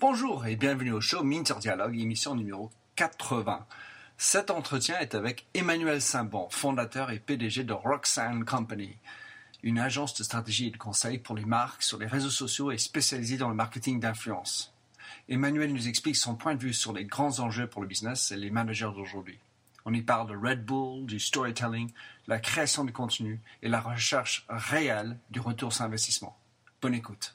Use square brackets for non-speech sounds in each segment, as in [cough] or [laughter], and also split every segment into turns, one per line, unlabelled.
Bonjour et bienvenue au show Minter Dialogue, émission numéro 80. Cet entretien est avec Emmanuel Saint-Bon, fondateur et PDG de Roxanne Company, une agence de stratégie et de conseil pour les marques sur les réseaux sociaux et spécialisée dans le marketing d'influence. Emmanuel nous explique son point de vue sur les grands enjeux pour le business et les managers d'aujourd'hui. On y parle de Red Bull, du storytelling, la création de contenu et la recherche réelle du retour sur investissement. Bonne écoute.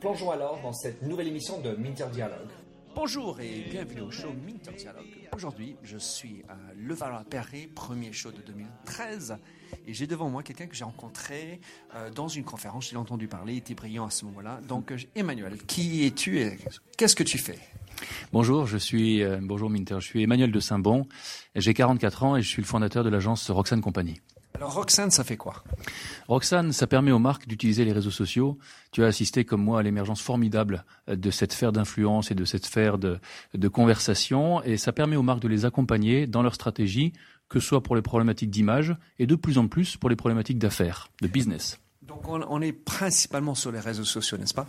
Plongeons alors dans cette nouvelle émission de Minter Dialogue. Bonjour et bienvenue au show Minter Dialogue. Aujourd'hui, je suis à Levallois-Perret, premier show de 2013, et j'ai devant moi quelqu'un que j'ai rencontré euh, dans une conférence. J'ai entendu parler, il était brillant à ce moment-là. Donc, euh, Emmanuel, qui es-tu et qu'est-ce que tu fais?
Bonjour, je suis euh, bonjour Minter, je suis Emmanuel de Saint-Bon, j'ai 44 ans et je suis le fondateur de l'agence Roxane Company.
Alors Roxane, ça fait quoi?
Roxane, ça permet aux marques d'utiliser les réseaux sociaux. Tu as assisté comme moi à l'émergence formidable de cette sphère d'influence et de cette sphère de, de conversation et ça permet aux marques de les accompagner dans leur stratégie, que ce soit pour les problématiques d'image et de plus en plus pour les problématiques d'affaires, de business.
Donc on, on, est principalement sur les réseaux sociaux, n'est-ce pas?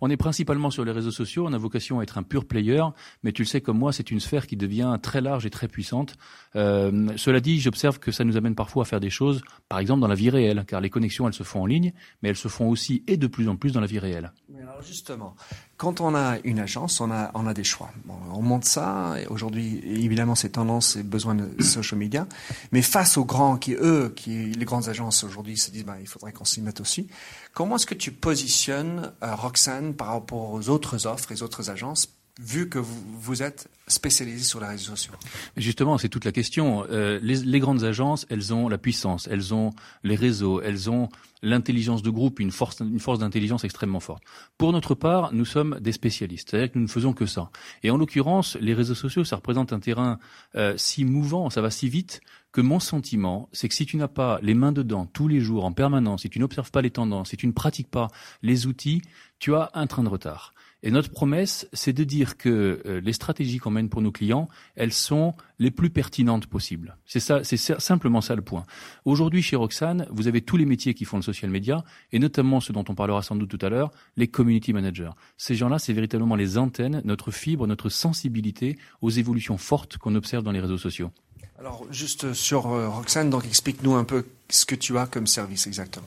On est principalement sur les réseaux sociaux. On a vocation à être un pur player, mais tu le sais comme moi, c'est une sphère qui devient très large et très puissante. Euh, cela dit, j'observe que ça nous amène parfois à faire des choses, par exemple dans la vie réelle, car les connexions elles se font en ligne, mais elles se font aussi et de plus en plus dans la vie réelle.
Mais alors justement, quand on a une agence, on a, on a des choix. On monte ça. Aujourd'hui, évidemment, c'est tendance et besoin de social media. Mais face aux grands qui, eux, qui, les grandes agences aujourd'hui se disent, bah, il faudrait qu'on s'y mette aussi. Comment est-ce que tu positionnes euh, Roxane par rapport aux autres offres, les autres agences, vu que vous, vous êtes spécialisé sur les réseaux sociaux
Justement, c'est toute la question. Euh, les, les, grandes agences, elles ont la puissance, elles ont les réseaux, elles ont l'intelligence de groupe, une force, une force d'intelligence extrêmement forte. Pour notre part, nous sommes des spécialistes, c'est-à-dire que nous ne faisons que ça. Et en l'occurrence, les réseaux sociaux, ça représente un terrain euh, si mouvant, ça va si vite que mon sentiment, c'est que si tu n'as pas les mains dedans tous les jours, en permanence, si tu n'observes pas les tendances, si tu ne pratiques pas les outils, tu as un train de retard. Et notre promesse, c'est de dire que euh, les stratégies qu'on mène pour nos clients, elles sont les plus pertinentes possibles. C'est ça, c'est simplement ça le point. Aujourd'hui, chez Roxane, vous avez tous les métiers qui font le social media, et notamment ce dont on parlera sans doute tout à l'heure, les community managers. Ces gens-là, c'est véritablement les antennes, notre fibre, notre sensibilité aux évolutions fortes qu'on observe dans les réseaux sociaux.
Alors, juste sur euh, Roxane, donc explique-nous un peu ce que tu as comme service exactement.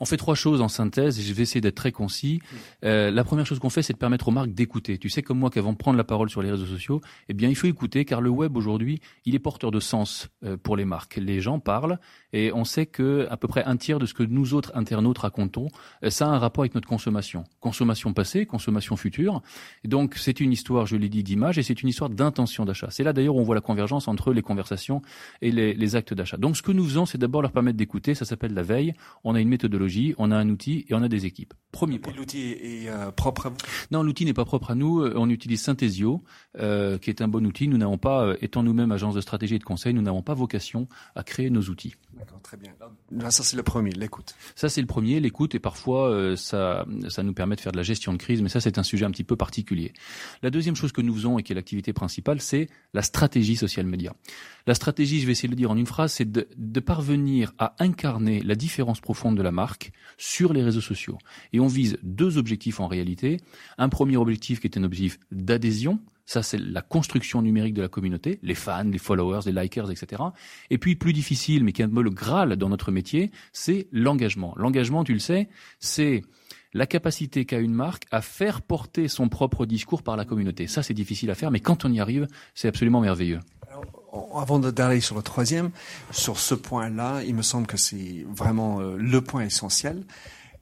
On fait trois choses en synthèse et je vais essayer d'être très concis. Euh, la première chose qu'on fait, c'est de permettre aux marques d'écouter. Tu sais comme moi qu'avant de prendre la parole sur les réseaux sociaux, eh bien il faut écouter car le web aujourd'hui, il est porteur de sens euh, pour les marques. Les gens parlent et on sait que à peu près un tiers de ce que nous autres internautes racontons, euh, ça a un rapport avec notre consommation. Consommation passée, consommation future. Et donc c'est une histoire, je l'ai dit, d'image et c'est une histoire d'intention d'achat. C'est là d'ailleurs où on voit la convergence entre les conversations et les, les actes d'achat. Donc ce que nous faisons, c'est d'abord leur permettre d'écouter. Ça s'appelle la veille. On a une méthodologie on a un outil et on a des équipes. Premier point.
L'outil est euh, propre à vous?
Non, l'outil n'est pas propre à nous. On utilise Synthesio, euh, qui est un bon outil. Nous n'avons pas, euh, étant nous-mêmes agence de stratégie et de conseil, nous n'avons pas vocation à créer nos outils.
D'accord, très bien. Là, ça c'est le premier, l'écoute.
Ça c'est le premier, l'écoute, et parfois euh, ça, ça nous permet de faire de la gestion de crise, mais ça c'est un sujet un petit peu particulier. La deuxième chose que nous faisons et qui est l'activité principale, c'est la stratégie social media. La stratégie, je vais essayer de le dire en une phrase, c'est de, de parvenir à incarner la différence profonde de la marque sur les réseaux sociaux. Et on vise deux objectifs en réalité. Un premier objectif qui est un objectif d'adhésion, ça, c'est la construction numérique de la communauté, les fans, les followers, les likers, etc. Et puis, plus difficile, mais qui est un peu le graal dans notre métier, c'est l'engagement. L'engagement, tu le sais, c'est la capacité qu'a une marque à faire porter son propre discours par la communauté. Ça, c'est difficile à faire, mais quand on y arrive, c'est absolument merveilleux.
Avant d'aller sur le troisième, sur ce point-là, il me semble que c'est vraiment euh, le point essentiel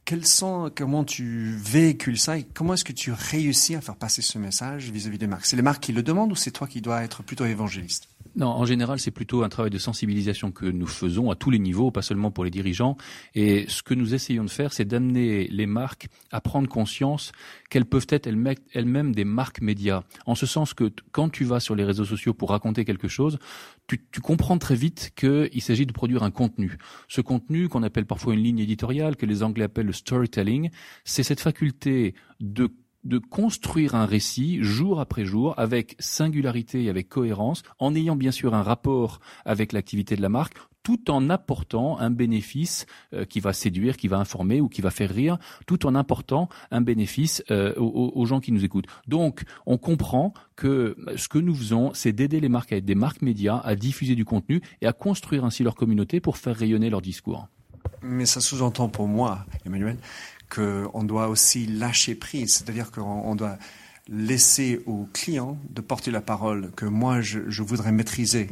quels sont, comment tu véhicules ça et comment est-ce que tu réussis à faire passer ce message vis-à-vis des marques C'est les marques qui le demandent ou c'est toi qui dois être plutôt évangéliste?
Non, en général, c'est plutôt un travail de sensibilisation que nous faisons à tous les niveaux, pas seulement pour les dirigeants. Et ce que nous essayons de faire, c'est d'amener les marques à prendre conscience qu'elles peuvent être elles-mêmes des marques médias. En ce sens que quand tu vas sur les réseaux sociaux pour raconter quelque chose, tu, comprends très vite qu'il s'agit de produire un contenu. Ce contenu qu'on appelle parfois une ligne éditoriale, que les Anglais appellent le storytelling, c'est cette faculté de de construire un récit jour après jour avec singularité et avec cohérence, en ayant bien sûr un rapport avec l'activité de la marque, tout en apportant un bénéfice euh, qui va séduire, qui va informer ou qui va faire rire, tout en apportant un bénéfice euh, aux, gens qui nous écoutent. Donc, on comprend que ce que nous faisons, c'est d'aider les marques à être des marques médias, à diffuser du contenu et à construire ainsi leur communauté pour faire rayonner leur discours.
Mais ça sous-entend pour moi, Emmanuel, qu'on doit aussi lâcher prise, c'est-à-dire qu'on doit laisser aux clients de porter la parole que moi je, voudrais maîtriser.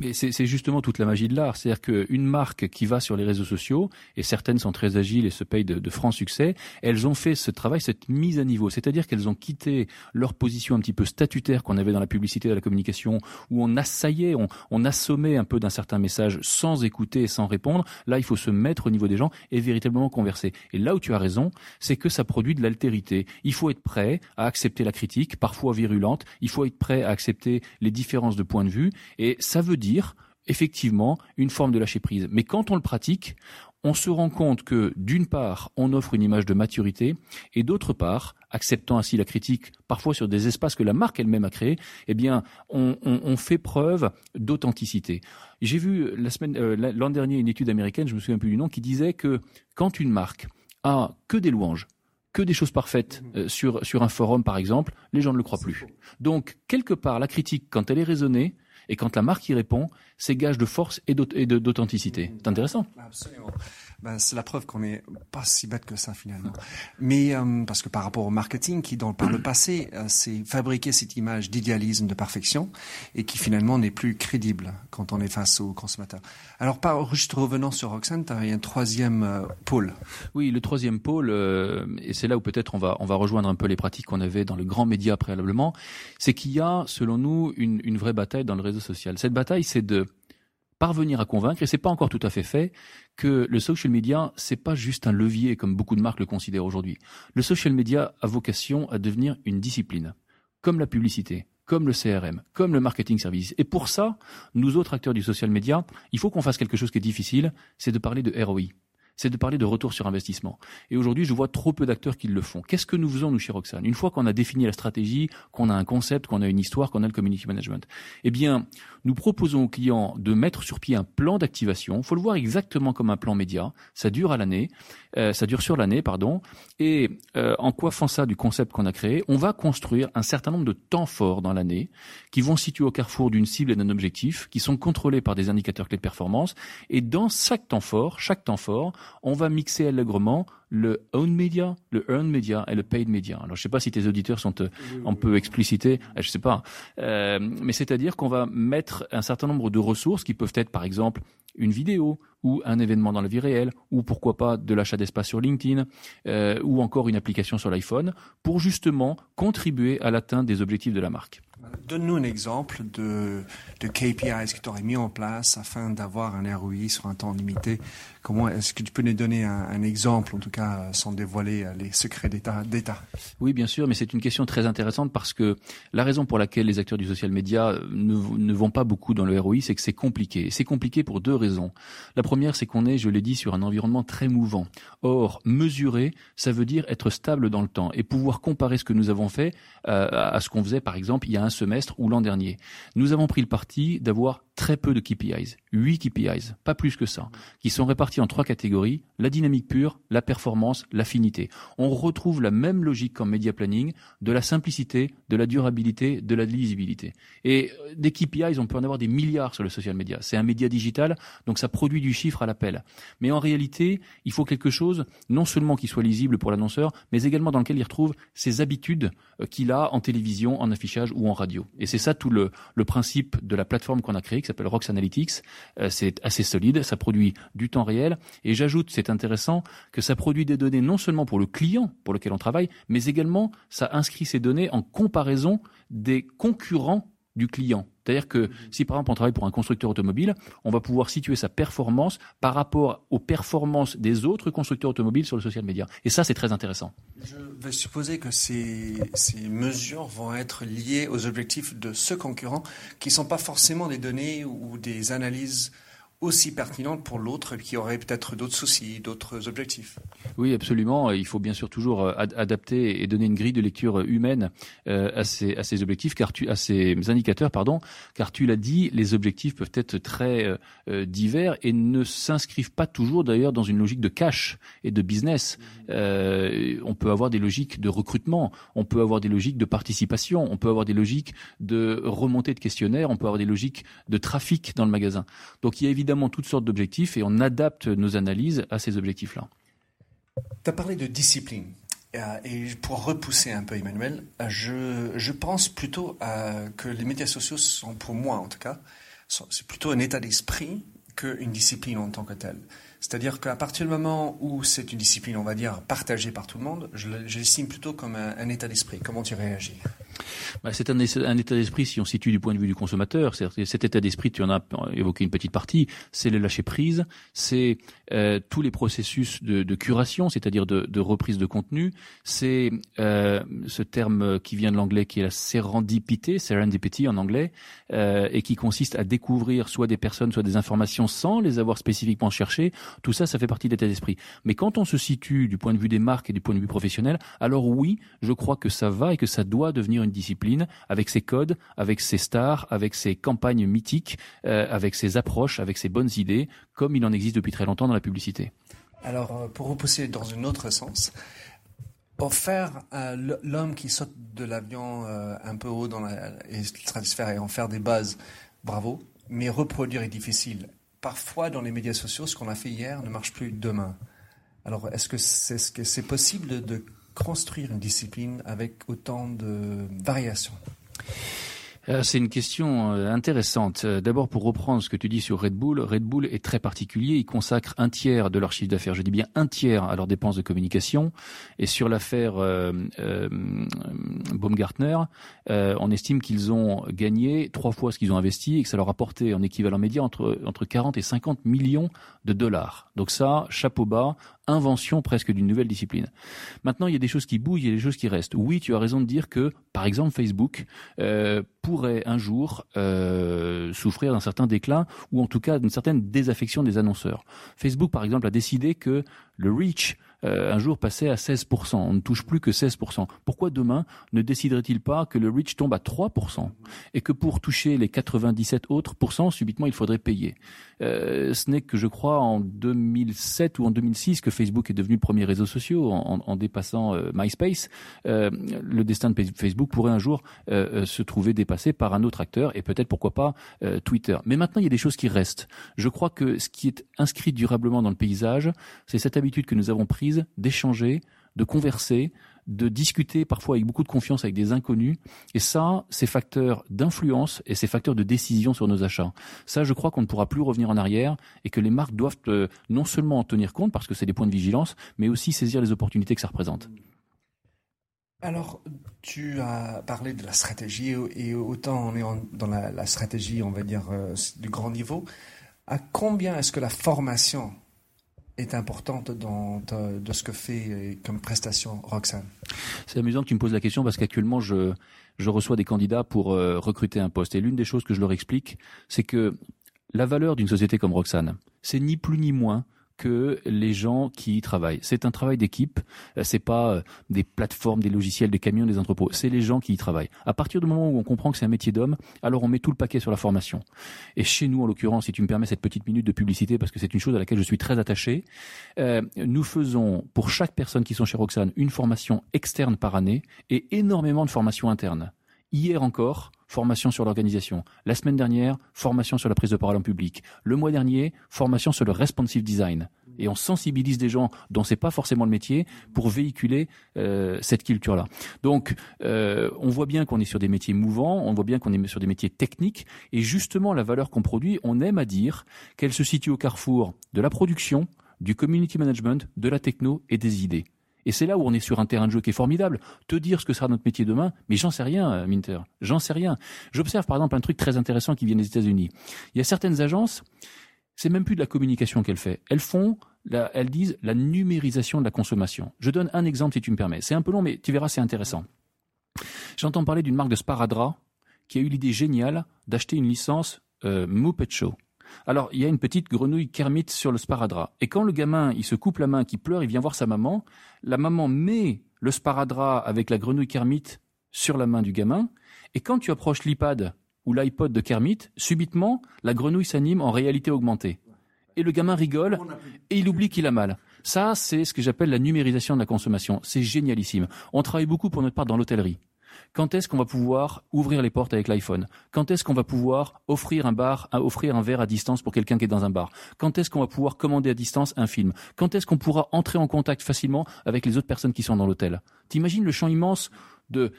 Mais c'est justement toute la magie de l'art, c'est-à-dire qu'une marque qui va sur les réseaux sociaux, et certaines sont très agiles et se payent de, francs succès, elles ont fait ce travail, cette mise à niveau, c'est-à-dire qu'elles ont quitté leur position un petit peu statutaire qu'on avait dans la publicité et la communication, où on assaillait, on, on assommait un peu d'un certain message sans écouter et sans répondre. Là, il faut se mettre au niveau des gens et véritablement converser. Et là où tu as raison, c'est que ça produit de l'altérité. Il faut être prêt à accepter la critique, parfois virulente. Il faut être prêt à accepter les différences de point de vue. Et ça veut dire effectivement une forme de lâcher prise. Mais quand on le pratique, on se rend compte que d'une part, on offre une image de maturité, et d'autre part, acceptant ainsi la critique, parfois sur des espaces que la marque elle-même a créés, eh bien, on, fait preuve d'authenticité. J'ai vu la semaine, euh, l'an dernier une étude américaine, je me souviens plus du nom, qui disait que quand une marque a que des louanges, que des choses parfaites mmh. euh, sur, sur un forum, par exemple, les gens ne le croient plus. Donc, quelque part, la critique, quand elle est raisonnée, et quand la marque y répond, c'est gage de force et d'authenticité. C'est intéressant.
Absolument. Ben, c'est la preuve qu'on n'est pas si bête que ça finalement. Mais euh, parce que par rapport au marketing qui, dans, par le passé, euh, s'est fabriqué cette image d'idéalisme, de perfection, et qui finalement n'est plus crédible quand on est face aux consommateurs. Alors, par, juste revenant sur Roxane, tu as un troisième euh, pôle.
Oui, le troisième pôle, et c'est là où peut-être on va, on va rejoindre un peu les pratiques qu'on avait dans le grand média préalablement, c'est qu'il y a, selon nous, une, une vraie bataille dans le réseau social. Cette bataille, c'est de parvenir à convaincre, et c'est pas encore tout à fait fait, que le social media, c'est pas juste un levier comme beaucoup de marques le considèrent aujourd'hui. Le social media a vocation à devenir une discipline, comme la publicité, comme le CRM, comme le marketing service. Et pour ça, nous autres acteurs du social media, il faut qu'on fasse quelque chose qui est difficile, c'est de parler de ROI c'est de parler de retour sur investissement. Et aujourd'hui, je vois trop peu d'acteurs qui le font. Qu'est-ce que nous faisons, nous, chez Roxane? Une fois qu'on a défini la stratégie, qu'on a un concept, qu'on a une histoire, qu'on a le community management, eh bien, nous proposons aux clients de mettre sur pied un plan d'activation. Il faut le voir exactement comme un plan média. Ça dure à l'année, euh, ça dure sur l'année, pardon. Et euh, en coiffant ça du concept qu'on a créé, on va construire un certain nombre de temps forts dans l'année qui vont situer au carrefour d'une cible et d'un objectif, qui sont contrôlés par des indicateurs clés de performance. Et dans chaque temps fort, chaque temps fort, on va mixer allègrement le own media, le earned media et le paid media. Alors je sais pas si tes auditeurs sont euh, un peu explicités, euh, je sais pas, euh, mais c'est-à-dire qu'on va mettre un certain nombre de ressources qui peuvent être par exemple une vidéo ou un événement dans la vie réelle ou pourquoi pas de l'achat d'espace sur LinkedIn ou encore une application sur l'iPhone pour justement contribuer à l'atteinte des objectifs de la marque.
Donne-nous un exemple de, de KPIs que tu aurais mis en place afin d'avoir un ROI sur un temps limité. Comment est-ce que tu peux nous donner un, exemple, en tout cas sans dévoiler euh, les secrets d'État
Oui, bien sûr, mais c'est une question très intéressante parce que la raison pour laquelle les acteurs du social media euh, ne, ne vont pas beaucoup dans le ROI, c'est que c'est compliqué. C'est compliqué pour deux raisons. La première, c'est qu'on est, je l'ai dit, sur un environnement très mouvant. Or, mesurer, ça veut dire être stable dans le temps et pouvoir comparer ce que nous avons fait euh, à ce qu'on faisait, par exemple, il y a un semestre ou l'an dernier. Nous avons pris le parti d'avoir très peu de KPIs, 8 KPIs, pas plus que ça, qui sont répartis en trois catégories, la dynamique pure, la performance, l'affinité. On retrouve la même logique qu'en media planning, de la simplicité, de la durabilité, de la lisibilité. Et euh, des KPIs, on peut en avoir des milliards sur le social media. C'est un média digital, donc ça produit du chiffre à l'appel. Mais en réalité, il faut quelque chose, non seulement qui soit lisible pour l'annonceur, mais également dans lequel il retrouve ses habitudes euh, qu'il a en télévision, en affichage ou en radio. Et c'est ça tout le, le principe de la plateforme qu'on a créée, s'appelle Rox Analytics. Euh, c'est assez solide, ça produit du temps réel. Et j'ajoute, c'est intéressant, que ça produit des données non seulement pour le client pour lequel on travaille, mais également ça inscrit ces données en comparaison des concurrents du client. C'est-à-dire que mhm. si par exemple on travaille pour un constructeur automobile, on va pouvoir situer sa performance par rapport aux performances des autres constructeurs automobiles sur le social media. Et ça, c'est très intéressant.
Je vais supposer que ces, ces mesures vont être liées aux objectifs de ce concurrent qui ne sont pas forcément des données ou des analyses aussi pertinente pour l'autre qui aurait peut-être d'autres soucis, d'autres objectifs.
Oui, absolument. Il faut bien sûr toujours euh, adapter et donner une grille de lecture humaine euh, à ces, à ces objectifs, car tu, à ces indicateurs, pardon, car tu l'as dit, les objectifs peuvent être très euh, divers et ne s'inscrivent pas toujours d'ailleurs dans une logique de cash et de business. on peut avoir des logiques de recrutement, on peut avoir des logiques de participation, on peut avoir des logiques de remontée de questionnaires, on peut avoir des logiques de trafic dans le magasin. Donc il y a évidemment évidemment toutes sortes d'objectifs et on adapte nos analyses à ces objectifs-là.
Tu as parlé de discipline. Euh, et pour repousser un peu Emmanuel, euh, je, je pense plutôt euh, que les médias sociaux sont, pour moi en tout cas, c'est plutôt un état d'esprit qu'une discipline en tant que telle. C'est-à-dire qu'à partir du moment où c'est une discipline, on va dire, partagée par tout le monde, je l'estime plutôt comme un état d'esprit. Comment tu réagis?
Bah, c'est un, état d'esprit si on situe du point de vue du consommateur. Cet état d'esprit, tu en as évoqué une petite partie, c'est le lâcher prise, c'est euh, tous les processus de, de curation, c'est-à-dire de, de, reprise de contenu, c'est euh, ce terme qui vient de l'anglais qui est la serendipité, serendipity en anglais, euh, et qui consiste à découvrir soit des personnes, soit des informations sans les avoir spécifiquement cherchées. Tout ça, ça fait partie de l'état d'esprit. Mais quand on se situe du point de vue des marques et du point de vue professionnel, alors oui, je crois que ça va et que ça doit devenir une discipline avec ses codes, avec ses stars, avec ses campagnes mythiques, euh, avec ses approches, avec ses bonnes idées, comme il en existe depuis très longtemps dans la publicité.
Alors, euh, pour repousser dans un autre sens, faire euh, l'homme qui saute de l'avion un peu haut dans la stratosphère et en faire des bases, bravo, mais reproduire est difficile. Parfois, dans les médias sociaux, ce qu'on a fait hier ne marche plus demain. Alors, est-ce que c'est -ce c'est possible de construire une discipline avec autant de variations
c'est une question euh, intéressante. Euh, d'abord, pour reprendre ce que tu dis sur Red Bull, Red Bull est très particulier. Ils consacrent un tiers de leur chiffre d'affaires, je dis bien un tiers, à leurs dépenses de communication. Et sur l'affaire euh, Baumgartner, on estime qu'ils ont gagné trois fois ce qu'ils ont investi et que ça leur a porté en équivalent média entre, entre 40 et 50 millions de dollars. Donc ça, chapeau bas, invention presque d'une nouvelle discipline. Maintenant, il y a des choses qui bougent, il y a des choses qui restent. Oui, tu as raison de dire que, par exemple, Facebook euh, pourrait un jour euh, souffrir d'un certain déclin ou en tout cas d'une certaine désaffection des annonceurs. Facebook, par exemple, a décidé que le reach euh, un jour passait à 16%. On ne touche plus que 16%. Pourquoi demain ne déciderait-il pas que le reach tombe à 3% et que pour toucher les 97 autres pourcents, subitement, il faudrait payer? Euh, Ce n'est que, je crois, en 2007 ou en 2006 que Facebook est devenu le premier réseau social en, en, dépassant euh, MySpace. Le destin de Facebook pourrait un jour se trouver dépassé par un autre acteur et peut-être, pourquoi pas, Twitter. Mais maintenant, il y a des choses qui restent. Je crois que ce qui est inscrit durablement dans le paysage, c'est cette habitude que nous avons prise d'échanger, de converser, de discuter parfois avec beaucoup de confiance avec des inconnus. Et ça, c'est facteur d'influence et c'est facteur de décision sur nos achats. Ça, je crois qu'on ne pourra plus revenir en arrière et que les marques doivent euh, non seulement en tenir compte parce que c'est des points de vigilance, mais aussi saisir les opportunités que ça représente.
Alors, tu as parlé de la stratégie et autant on est dans la, stratégie, on va dire, euh, du grand niveau. À combien est-ce que la formation est importante dans de ce que fait euh, comme prestation Roxane.
C'est amusant que tu me poses la question parce qu'actuellement je, je reçois des candidats pour euh, recruter un poste. Et l'une des choses que je leur explique, c'est que la valeur d'une société comme Roxane, c'est ni plus ni moins que les gens qui y travaillent. C'est un travail d'équipe. Euh, c'est pas euh, des plateformes, des logiciels, des camions, des entrepôts. C'est les gens qui y travaillent. À partir du moment où on comprend que c'est un métier d'homme, alors on met tout le paquet sur la formation. Et chez nous, en l'occurrence, si tu me permets cette petite minute de publicité, parce que c'est une chose à laquelle je suis très attaché, euh, nous faisons pour chaque personne qui sont chez Roxane une formation externe par année et énormément de formations internes. Hier encore, formation sur l'organisation. La semaine dernière, formation sur la prise de parole en public. Le mois dernier, formation sur le responsive design. Et on sensibilise des gens dont c'est pas forcément le métier pour véhiculer euh, cette culture-là. Donc, euh, on voit bien qu'on est sur des métiers mouvants, on voit bien qu'on est sur des métiers techniques, et justement la valeur qu'on produit, on aime à dire qu'elle se situe au carrefour de la production, du community management, de la techno et des idées. Et c'est là où on est sur un terrain de jeu qui est formidable. Te dire ce que sera notre métier demain, mais j'en sais rien, euh, Minter. J'en sais rien. J'observe par exemple un truc très intéressant qui vient des États-Unis. Il y a certaines agences, c'est même plus de la communication qu'elles font. Elles font, elles disent la numérisation de la consommation. Je donne un exemple si tu me permets. C'est un peu long, mais tu verras, c'est intéressant. J'entends parler d'une marque de sparadrap qui a eu l'idée géniale d'acheter une licence euh, Show. Alors, il y a une petite grenouille Kermit sur le sparadrap. Et quand le gamin, il se coupe la main, qui pleure, il vient voir sa maman, la maman met le sparadrap avec la grenouille Kermit sur la main du gamin. Et quand tu approches l'iPad ou l'iPod de Kermit, subitement, la grenouille s'anime en réalité augmentée. Et le gamin rigole et il oublie qu'il a mal. Ça, c'est ce que j'appelle la numérisation de la consommation. C'est génialissime. On travaille beaucoup pour notre part dans l'hôtellerie. Quand est-ce qu'on va pouvoir ouvrir les portes avec l'iPhone? Quand est-ce qu'on va pouvoir offrir un verre à distance pour quelqu'un qui est dans un bar? Quand est-ce qu'on va pouvoir commander à distance un film? Quand est-ce qu'on pourra entrer en contact facilement avec les autres personnes qui sont dans l'hôtel? T'imagines le champ immense de,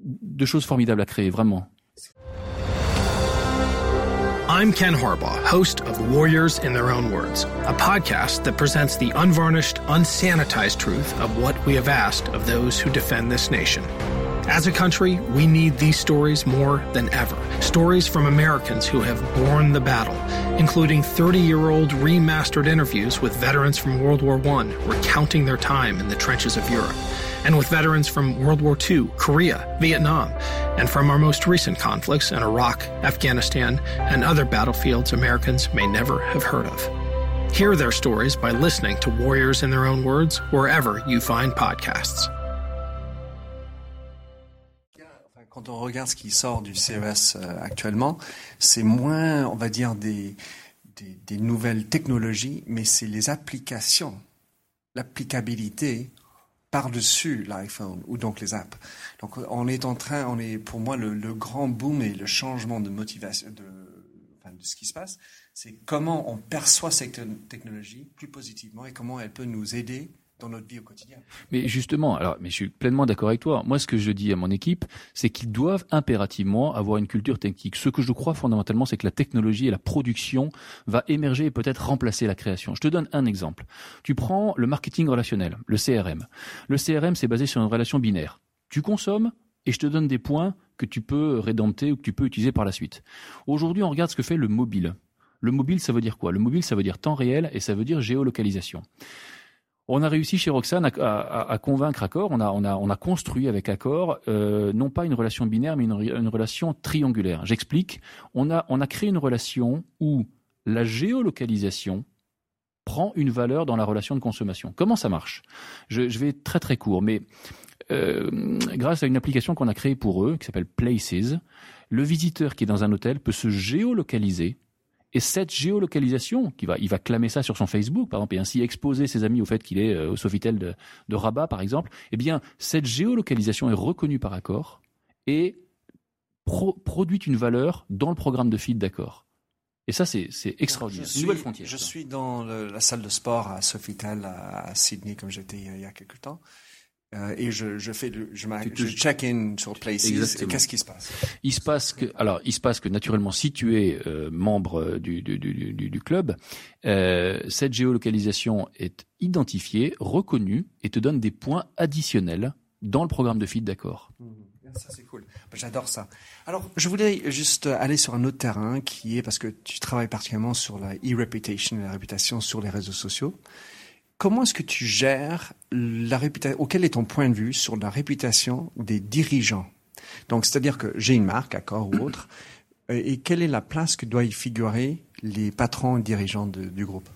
de choses formidables à créer, vraiment.
I'm Ken Harbaugh, host of Warriors in Their Own Words, a podcast that presents the unvarnished, unsanitized truth of what we have asked of those who defend this nation. As a country, we need these stories more than ever. Stories from Americans who have borne the battle, including 30 year old remastered interviews with veterans from World War I recounting their time in the trenches of Europe, and with veterans from World War II, Korea, Vietnam, and from our most recent conflicts in Iraq, Afghanistan, and other battlefields Americans may never have heard of. Hear their stories by listening to Warriors in Their Own Words wherever you find podcasts.
Quand on regarde ce qui sort du CES euh, actuellement, c'est moins, on va dire, des, nouvelles technologies, mais c'est les applications, l'applicabilité par-dessus l'iPhone ou donc les apps. Donc on est en train, on est pour moi le, grand boom et le changement de motivation de ce qui se passe, c'est comment on perçoit cette technologie plus positivement et comment elle peut nous aider dans notre vie au quotidien.
Mais justement, alors, mais je suis pleinement d'accord avec toi. Moi, ce que je dis à mon équipe, c'est qu'ils doivent impérativement avoir une culture technique. Ce que je crois fondamentalement, c'est que la technologie et la production va émerger et peut-être remplacer la création. Je te donne un exemple. Tu prends le marketing relationnel, le CRM. Le CRM, c'est basé sur une relation binaire. Tu consommes et je te donne des points que tu peux rédempter ou que tu peux utiliser par la suite. Aujourd'hui, on regarde ce que fait le mobile. Le mobile, ça veut dire quoi? Le mobile, ça veut dire temps réel et ça veut dire géolocalisation. On a réussi chez Roxane à, convaincre Accor, on a, on, a, on a construit avec Accor euh, non pas une relation binaire, mais une, relation triangulaire. J'explique, on a, on a créé une relation où la géolocalisation prend une valeur dans la relation de consommation. Comment ça marche? Je, vais très très court, mais euh, grâce à une application qu'on a créée pour eux, qui s'appelle Places, le visiteur qui est dans un hôtel peut se géolocaliser et cette géolocalisation, qui va, il va clamer ça sur son Facebook, par exemple, et ainsi exposer ses amis au fait qu'il est euh, au Sofitel de, de, Rabat, par exemple, eh bien, cette géolocalisation est reconnue par accord et produit une valeur dans le programme de feed d'accord. Et ça, c'est extraordinaire.
Je,
nouvelle
frontière. Je suis dans la salle de sport à Sofitel, à Sydney, comme j'étais il y a quelques temps. Euh, et je, je fais je, je check in sur Places. Qu'est-ce qui se passe?
Il se passe que alors il se passe que naturellement si tu es euh, membre du, du, du, du club, euh, cette géolocalisation est identifiée, reconnue et te donne des points additionnels dans le programme de feed d'accord. Mmh.
Ça c'est cool. J'adore ça. Alors je voulais juste aller sur un autre terrain qui est parce que tu travailles particulièrement sur la e-reputation, la réputation sur les réseaux sociaux comment est-ce que tu gères la réputation, quel est ton point de vue sur la réputation des dirigeants? Donc, c'est-à-dire que j'ai une marque, accord ou autre, et quelle est la place que doivent y figurer les patrons et dirigeants du groupe?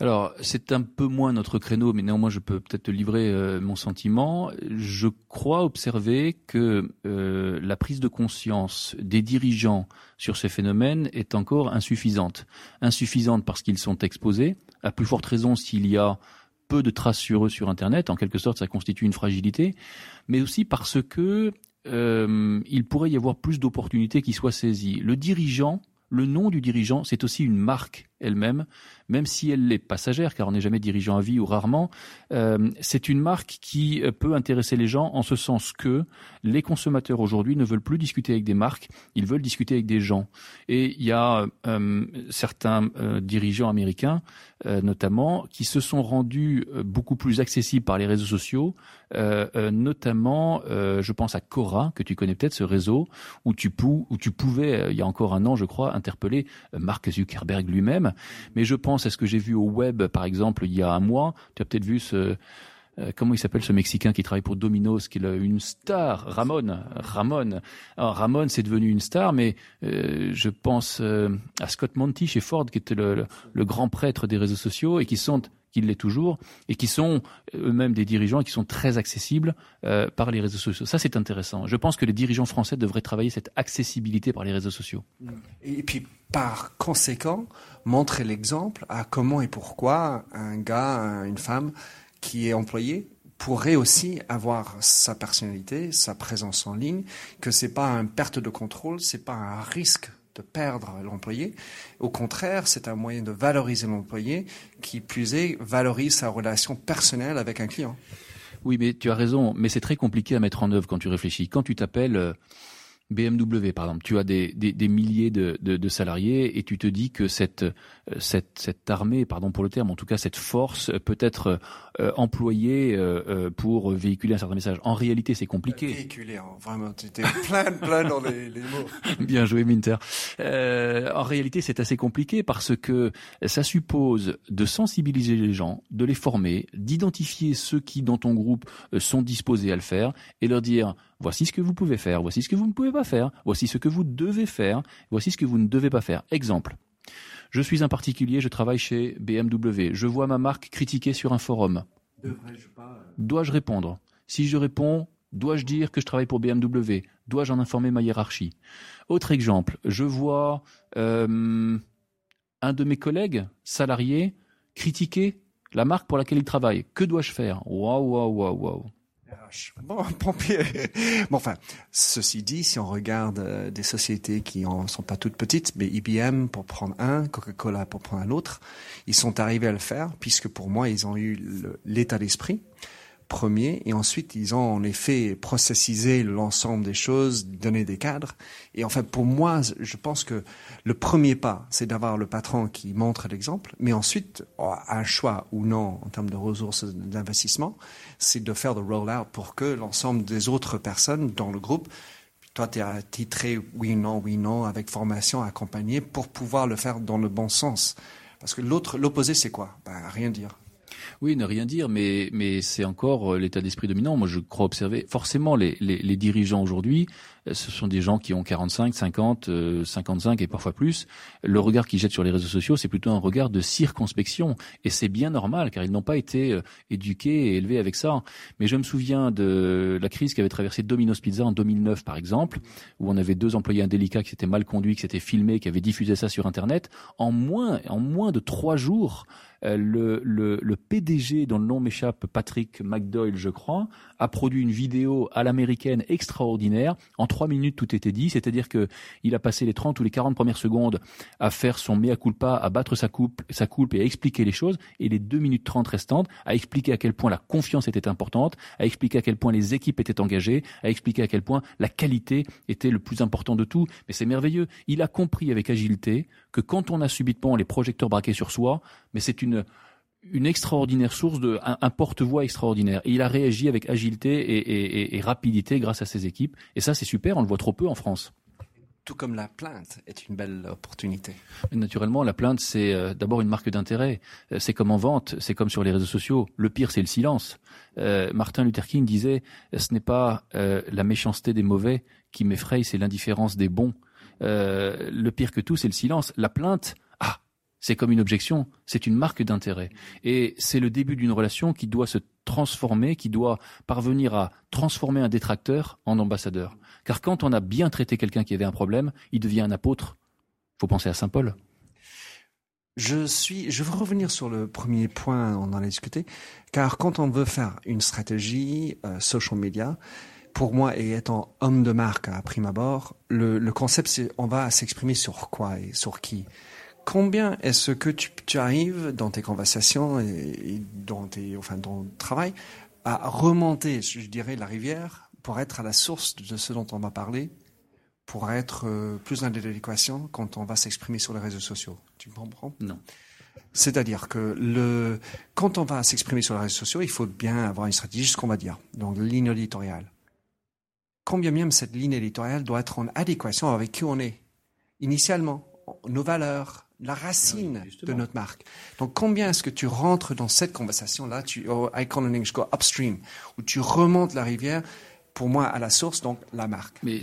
Alors, c'est un peu moins notre créneau, mais néanmoins, je peux peut-être te livrer euh, mon sentiment. Je crois observer que euh, la prise de conscience des dirigeants sur ces phénomènes est encore insuffisante. Insuffisante parce qu'ils sont exposés, à plus forte raison s'il y a peu de traces sur eux sur Internet. En quelque sorte, ça constitue une fragilité, mais aussi parce que euh, il pourrait y avoir plus d'opportunités qui soient saisies. Le dirigeant, le nom du dirigeant, c'est aussi une marque elle-même, même si elle est passagère, car on n'est jamais dirigeant à vie ou rarement, euh, c'est une marque qui euh, peut intéresser les gens en ce sens que les consommateurs aujourd'hui ne veulent plus discuter avec des marques, ils veulent discuter avec des gens. Et il y a euh, certains dirigeants américains, notamment, qui se sont rendus beaucoup plus accessibles par les réseaux sociaux, notamment, je pense à Cora, que tu connais peut-être, ce réseau, où tu, pou où tu pouvais, il y a encore un an, je crois, interpeller Mark Zuckerberg lui-même. Mais je pense à ce que j'ai vu au web, par exemple, il y a un mois. Tu as peut-être vu ce, euh, comment il s'appelle ce Mexicain qui travaille pour Domino's, qui est une star, Ramon. Ramon. Alors, Ramon, c'est devenu une star, mais euh, je pense euh, à Scott Monty chez Ford, qui était le, grand prêtre des réseaux sociaux et qui sont qui l'est toujours, et qui sont eux-mêmes des dirigeants et qui sont très accessibles par les réseaux sociaux. Ça, c'est intéressant. Je pense que les dirigeants français devraient travailler cette accessibilité par les réseaux sociaux.
Et puis, par conséquent, montrer l'exemple à comment et pourquoi un gars, une femme qui est employé pourrait aussi avoir sa personnalité, sa présence en ligne, que c'est pas une perte de contrôle, c'est pas un risque perdre l'employé. Au contraire, c'est un moyen de valoriser l'employé qui, plus est, valorise sa relation personnelle avec un client.
Oui, mais tu as raison, mais c'est très compliqué à mettre en œuvre quand tu réfléchis. Quand tu t'appelles euh, BMW, par exemple, tu as des, des, des milliers de, de, de, salariés et tu te dis que cette, euh, cette, cette armée, pardon pour le terme, en tout cas cette force peut être euh, employée euh, pour véhiculer un certain message. En réalité, c'est compliqué.
Véhiculer, hein, vraiment, tu étais [laughs] plein, plein dans les, les mots. [laughs]
Bien joué, Minter. Euh, en réalité, c'est assez compliqué parce que ça suppose de sensibiliser les gens, de les former, d'identifier ceux qui, dans ton groupe, sont disposés à le faire et leur dire Voici ce que vous pouvez faire, voici ce que vous ne pouvez pas faire, voici ce que vous devez faire, voici ce que vous ne devez pas faire. Exemple. Je suis un particulier, je travaille chez BMW, je vois ma marque critiquée sur un forum. Dois-je répondre? Si je réponds, dois-je dire que je travaille pour BMW Dois-je en informer ma hiérarchie? Autre exemple, je vois euh, un de mes collègues salariés critiquer la marque pour laquelle il travaille. Que dois-je faire? Waouh, waouh, waouh, waouh.
Bon, [laughs] pompier. bon, enfin, ceci dit, si on regarde euh, des sociétés qui en sont pas toutes petites, mais IBM pour prendre un, Coca-Cola pour prendre un autre, ils sont arrivés à le faire puisque pour moi, ils ont eu l'état d'esprit premier, et ensuite ils ont en effet processisé l'ensemble des choses, donné des cadres. Et en fait, pour moi, je pense que le premier pas, c'est d'avoir le patron qui montre l'exemple, mais ensuite, un choix ou non en termes de ressources d'investissement, c'est de faire le roll-out pour que l'ensemble des autres personnes dans le groupe toi, tu es titré oui, non, oui, non, avec formation accompagnée pour pouvoir le faire dans le bon sens. Parce que l'autre, l'opposé, c'est quoi? Ben, Rien dire.
Oui, ne rien dire, mais, mais c'est encore euh, l'état d'esprit dominant. Moi, je crois observer forcément les, les, les dirigeants aujourd'hui, ce sont des gens qui ont 45, 50, 55 et parfois plus. Le regard qu'ils jettent sur les réseaux sociaux, c'est plutôt un regard de circonspection. Et c'est bien normal, car ils n'ont pas été euh, éduqués et élevés avec ça. Mais je me souviens de la crise qui avait traversé Domino's Pizza en 2009, par exemple, où on avait deux employés indélicats qui s'étaient mal conduits, qui s'étaient filmés, qui avaient diffusé ça sur Internet. En moins, en moins de trois jours, euh, le, le, le, PDG, dont le nom m'échappe, Patrick McDoyle, je crois, a produit une vidéo à l'américaine extraordinaire. En trois minutes, tout était dit. C'est-à-dire que il a passé les 30 ou les 40 premières secondes à faire son mea culpa, à battre sa coupe, sa coupe et à expliquer les choses. Et les deux minutes 30 restantes, à expliquer à quel point la confiance était importante, à expliquer à quel point les équipes étaient engagées, à expliquer à quel point la qualité était le plus important de tout. Mais c'est merveilleux. Il a compris avec agilité que quand on a subitement les projecteurs braqués sur soi, mais c'est une une extraordinaire source de un, porte-voix extraordinaire. Et il a réagi avec agilité et, et, rapidité grâce à ses équipes. Et ça, c'est super. On le voit trop peu en France.
Tout comme la plainte est une belle opportunité.
Naturellement, la plainte, c'est euh, d'abord une marque d'intérêt. Euh, c'est comme en vente, c'est comme sur les réseaux sociaux. Le pire, c'est le silence. Euh, Martin Luther King disait, ce n'est pas la méchanceté des mauvais qui m'effraie, c'est l'indifférence des bons. le pire que tout, c'est le silence. La plainte, c'est comme une objection, c'est une marque d'intérêt. Et c'est le début d'une relation qui doit se transformer, qui doit parvenir à transformer un détracteur en ambassadeur. Car quand on a bien traité quelqu'un qui avait un problème, il devient un apôtre. Faut penser à Saint Paul.
Je suis, je veux revenir sur le premier point, on en a discuté, car quand on veut faire une stratégie euh, social media, pour moi, et étant homme de marque à prime abord, le, le concept, c'est on va s'exprimer sur quoi et sur qui? Combien est-ce que tu, tu, arrives dans tes conversations et, dans, tes, enfin, dans ton travail à remonter, je dirais, la rivière pour être à la source de ce dont on va parler, pour être euh, plus en adéquation quand on va s'exprimer sur les réseaux sociaux? Tu me comprends?
Non.
C'est-à-dire que le, quand on va s'exprimer sur les réseaux sociaux, il faut bien avoir une stratégie, ce qu'on va dire. Donc, ligne éditoriale. Combien même cette ligne éditoriale doit être en adéquation avec qui on est, initialement, nos valeurs, la racine
oui,
de notre marque. Donc, combien est-ce que tu rentres dans cette conversation-là, tu, oh, I call in English, go upstream, où tu remontes la rivière, pour moi, à la source, donc la marque?
Mais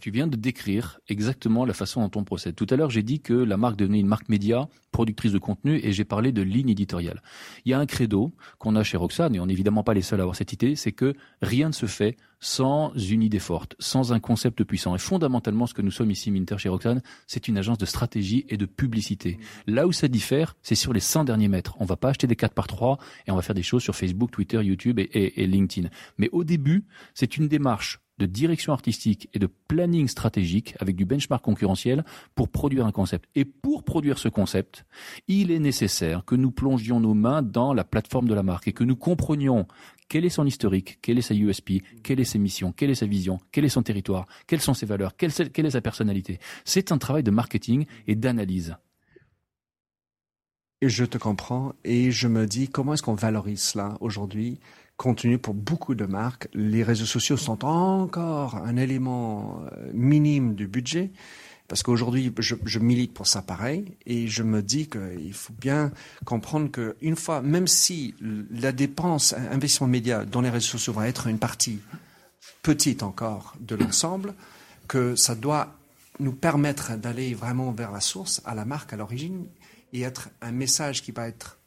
tu viens de décrire exactement la façon dont on procède. Tout à l'heure, j'ai dit que la marque devenait une marque média, productrice de contenu, et j'ai parlé de ligne éditoriale. Il y a un credo qu'on a chez Roxane, et on n'est évidemment pas les seuls à avoir cette idée, c'est que rien ne se fait sans une idée forte, sans un concept puissant. Et fondamentalement, ce que nous sommes ici, Minter, chez Roxane, c'est une agence de stratégie et de publicité. Là où ça diffère, c'est sur les 100 derniers mètres. On va pas acheter des 4 par 3 et on va faire des choses sur Facebook, Twitter, YouTube et, et, et LinkedIn. Mais au début, c'est une démarche de direction artistique et de planning stratégique avec du benchmark concurrentiel pour produire un concept. Et pour produire ce concept, il est nécessaire que nous plongions nos mains dans la plateforme de la marque et que nous comprenions quel est son historique, quelle est sa USP, quelle est ses missions, quelle est sa vision, quel est son territoire, quelles sont ses valeurs, quelle, est sa personnalité? C'est un travail de marketing et d'analyse.
Je te comprends et je me dis comment est-ce qu'on valorise cela aujourd'hui tenu pour beaucoup de marques, les réseaux sociaux sont encore un élément minime du budget. Parce qu'aujourd'hui, je, milite pour ça pareil, et je me dis qu'il faut bien comprendre qu'une fois, même si la dépense, investissement média dans les réseaux sociaux va être une partie petite encore de l'ensemble, que ça doit nous permettre d'aller vraiment vers la source, à la marque, à l'origine, et être un message qui va être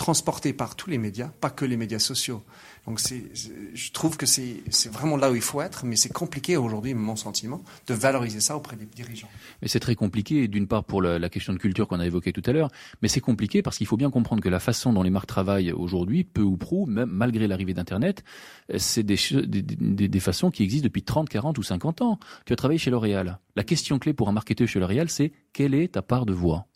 transporté par tous les médias, pas que les médias sociaux. Donc je trouve que c'est, vraiment là où il faut être, mais c'est compliqué aujourd'hui, mon sentiment, de valoriser ça auprès des dirigeants.
Mais c'est très compliqué, d'une part pour la, question de culture qu'on a évoquée tout à l'heure, mais c'est compliqué parce qu'il faut bien comprendre que la façon dont les marques travaillent aujourd'hui, peu ou prou, même malgré l'arrivée d'Internet, c'est des, des, des, façons qui existent depuis 30, 40 ou 50 ans. Tu as travaillé chez L'Oréal. La question clé pour un marketeur chez L'Oréal, c'est quelle est ta part de voix?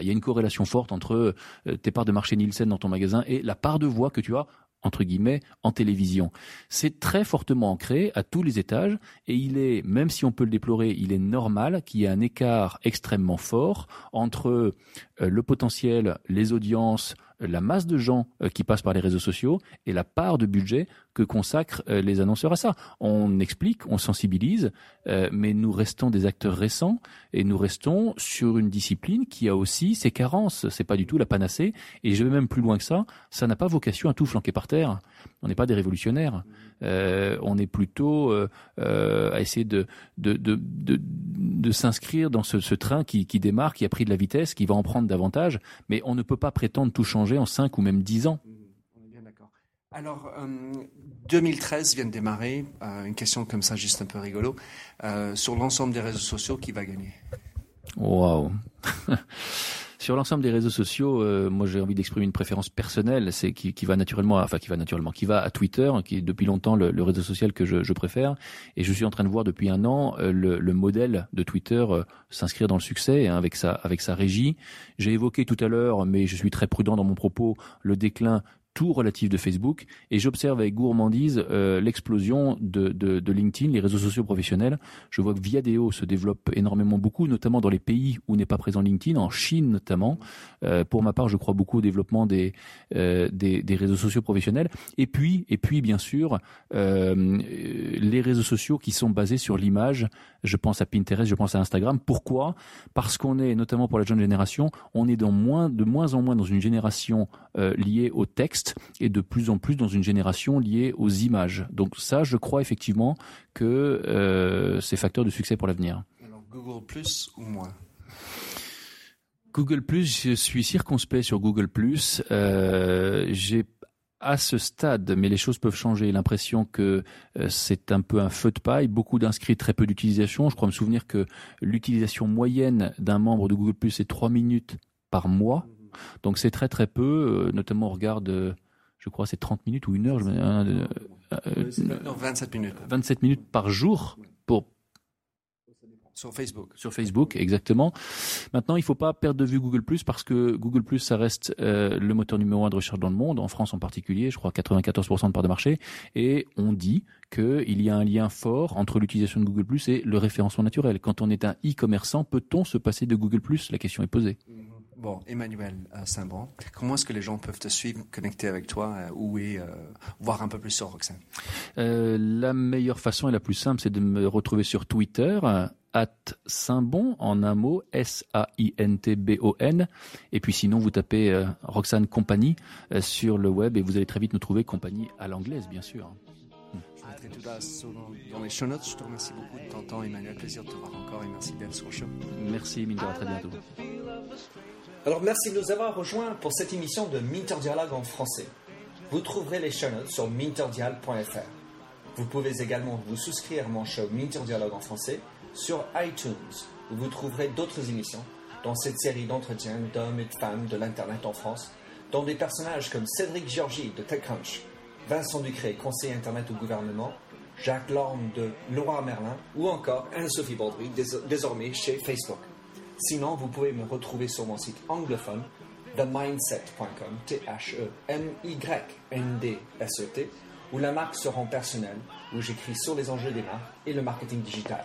Il y a une corrélation forte entre euh, tes parts de marché Nielsen dans ton magasin et la part de voix que tu as entre guillemets, en télévision. C'est très fortement ancré à tous les étages et il est, même si on peut le déplorer, il est normal qu'il y ait un écart extrêmement fort entre euh, le potentiel, les audiences, la masse de gens euh, qui passent par les réseaux sociaux et la part de budget que consacrent euh, les annonceurs à ça. On explique, on sensibilise, euh, mais nous restons des acteurs récents et nous restons sur une discipline qui a aussi ses carences. C'est pas du tout la panacée et je vais même plus loin que ça. Ça n'a pas vocation à tout flanquer par terre. On n'est pas des révolutionnaires. Euh, on est plutôt à essayer de, s'inscrire dans ce, ce train qui, qui, démarre, qui a pris de la vitesse, qui va en prendre davantage, mais on ne peut pas prétendre tout changer en 5 ou même 10 ans.
On est bien d'accord. Alors, euh, 2013 vient de démarrer, euh, une question comme ça, juste un peu rigolo, euh, sur l'ensemble des réseaux sociaux, qui va gagner?
Waouh. [laughs] Sur l'ensemble des réseaux sociaux, euh, moi j'ai envie d'exprimer une préférence personnelle, c'est qui, va naturellement, enfin qui va naturellement, qui va à Twitter, qui est depuis longtemps le, réseau social que je, préfère, et je suis en train de voir depuis un an euh, le, le, modèle de Twitter euh, s'inscrire dans le succès hein, avec sa avec sa régie. J'ai évoqué tout à l'heure, mais je suis très prudent dans mon propos, le déclin tout relatif de Facebook et j'observe avec gourmandise euh, l'explosion de, de, LinkedIn, les réseaux sociaux professionnels. Je vois que Viadeo se développe énormément beaucoup, notamment dans les pays où n'est pas présent LinkedIn, en Chine notamment. Euh, pour ma part, je crois beaucoup au développement des, euh, des, des, réseaux sociaux professionnels. Et puis, et puis bien sûr, les réseaux sociaux qui sont basés sur l'image. Je pense à Pinterest, je pense à Instagram. Pourquoi? Parce qu'on est, notamment pour la jeune génération, on est dans moins, de moins en moins dans une génération liée au texte et de plus en plus dans une génération liée aux images. Donc ça, je crois effectivement que euh, c'est facteur de succès pour l'avenir.
Alors Google Plus ou moins?
Google Plus, je suis circonspect sur Google Plus. Euh, J'ai à ce stade, mais les choses peuvent changer, l'impression que euh, c'est un peu un feu de paille, beaucoup d'inscrits, très peu d'utilisation. Je crois me souvenir que l'utilisation moyenne d'un membre de Google Plus est 3 minutes par mois. Donc c'est très très peu, euh, notamment on regarde, je crois c'est 30 minutes ou une heure. Je,
euh, euh, non, 27 minutes.
27 minutes par jour pour
Sur Facebook.
Sur Facebook, exactement. Maintenant, il ne faut pas perdre de vue Google Plus parce que Google Plus, ça reste euh, le moteur numéro un de recherche dans le monde, en France en particulier, je crois 94% de part de marché. Et on dit qu'il y a un lien fort entre l'utilisation de Google Plus et le référencement naturel. Quand on est un e-commerçant, peut-on se passer de Google Plus? La question est posée.
Bon, Emmanuel euh, Saint-Bon, comment est-ce que les gens peuvent te suivre, connecter avec toi, euh, ou et, euh, voir un peu plus sur Roxane?
Euh, La meilleure façon et la plus simple, c'est de me retrouver sur Twitter, at Saint-Bon, en un mot, S-A-I-N-T-B-O-N. Et puis sinon, vous tapez Roxane Compagnie sur le web et vous allez très vite nous trouver Compagnie à l'anglaise, bien sûr.
Je mettrai tout dans les show notes. Je te remercie beaucoup de ton temps, Emmanuel. Plaisir de te voir encore et merci d'être sur le show.
Merci, Minder, à très bientôt.
Alors merci de nous avoir rejoints pour cette émission de Minter Dialogue en français. Vous trouverez les show notes sur minterdial.fr. Vous pouvez également vous souscrire à mon show Minter Dialogue en français sur iTunes, où vous trouverez d'autres émissions dans cette série d'entretiens d'hommes et de femmes de l'Internet en France, dont des personnages comme Cédric Georgie de TechCrunch, Vincent Ducré, conseiller Internet au gouvernement, Jacques Lorme de Leroy Merlin ou encore Anne-Sophie Baudry, dés- désormais chez Facebook. Sinon, vous pouvez me retrouver sur mon site anglophone themindset.com, T-H-E-M-Y-N-D-S-E-T, où la marque se rend personnelle, où j'écris sur les enjeux des marques et le marketing digital.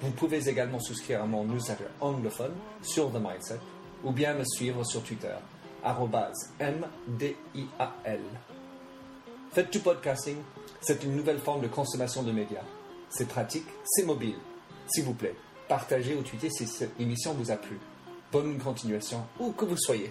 Vous pouvez également souscrire à mon newsletter anglophone sur The Mindset ou bien me suivre sur Twitter, MDIAL. Faites du podcasting, c'est une nouvelle forme de consommation de médias. C'est pratique, c'est mobile. S'il vous plaît, partagez ou tweetez si cette émission vous a plu. Bonne continuation, où que vous soyez.